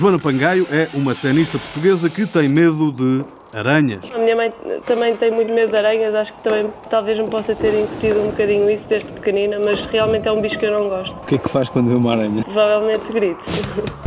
Joana Pangaio é uma tenista portuguesa que tem medo de aranhas. A minha mãe também tem muito medo de aranhas, acho que também talvez me possa ter incutido um bocadinho isso desde pequenina, mas realmente é um bicho que eu não gosto. O que é que faz quando vê uma aranha? Provavelmente grito.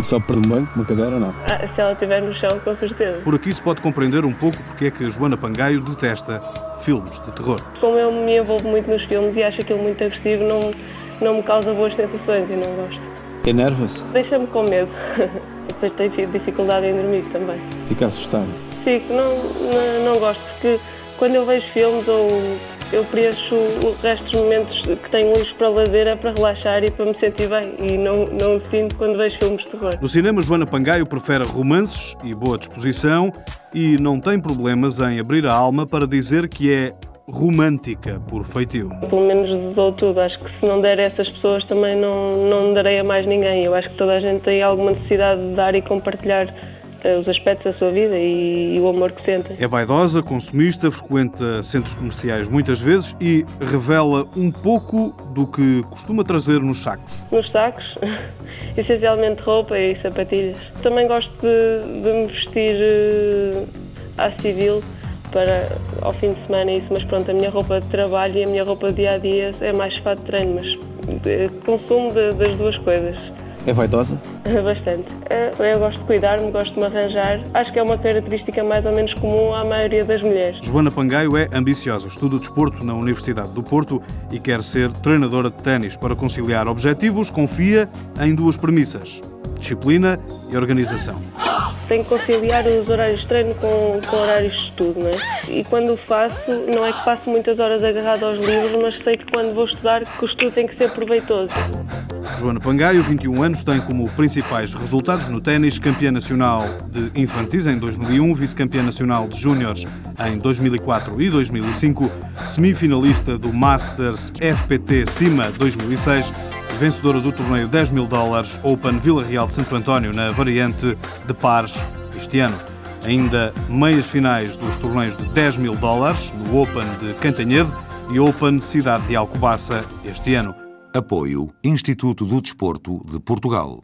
Só por um banco, uma cadeira ou não? Ah, se ela estiver no chão, com certeza. Por aqui se pode compreender um pouco porque é que Joana Pangaio detesta filmes de terror. Como eu me envolvo muito nos filmes e acho aquilo muito agressivo, não, não me causa boas sensações e não gosto. Enerva-se? Deixa-me com medo. Depois tenho dificuldade em dormir também. Fica assustado? Fico, não, não, não gosto, porque quando eu vejo filmes ou eu preencho o resto dos momentos que tenho luz para lazer é para relaxar e para me sentir bem e não, não sinto quando vejo filmes de terror. No cinema, Joana Pangaio prefere romances e boa disposição e não tem problemas em abrir a alma para dizer que é romântica por feitio. Pelo menos dou tudo. Acho que se não der a essas pessoas também não, não darei a mais ninguém. Eu acho que toda a gente tem alguma necessidade de dar e compartilhar eh, os aspectos da sua vida e, e, o amor que sentem. É vaidosa, consumista, frequenta centros comerciais muitas vezes e revela um pouco do que costuma trazer nos sacos. Nos sacos? Essencialmente roupa e sapatilhas. Também gosto de, de me vestir uh, à civil para ao fim de semana isso, mas pronto, a minha roupa de trabalho e a minha roupa de dia a dia é mais fato de treino, mas eh, consumo de, das duas coisas. É vaidosa? Bastante. Eh, eu gosto de cuidar-me, gosto de me arranjar. Acho que é uma característica mais ou menos comum à maioria das mulheres. Joana Pangaio é ambiciosa, estuda desporto na Universidade do Porto e quer ser treinadora de ténis. Para conciliar objetivos, confia em duas premissas: disciplina e organização tenho que conciliar os horários de treino com, com horários de estudo, não é? E quando o faço, não é que passo muitas horas agarrado aos livros, mas sei que quando vou estudar, que o estudo tem que ser proveitoso. Joana Pangaio, 21 anos, tem como principais resultados no ténis campeã nacional de infantis em 2001, vice-campeã nacional de júniores em 2004 e 2005, semifinalista do Masters FPT Cima 2006 vencedora do torneio 10 mil dólares Open Vila Real de Santo António na variante de pares este ano. Ainda meias finais dos torneios de 10 mil dólares no Open de Cantanhede e Open Cidade de Alcobaça este ano. Apoio Instituto do Desporto de Portugal.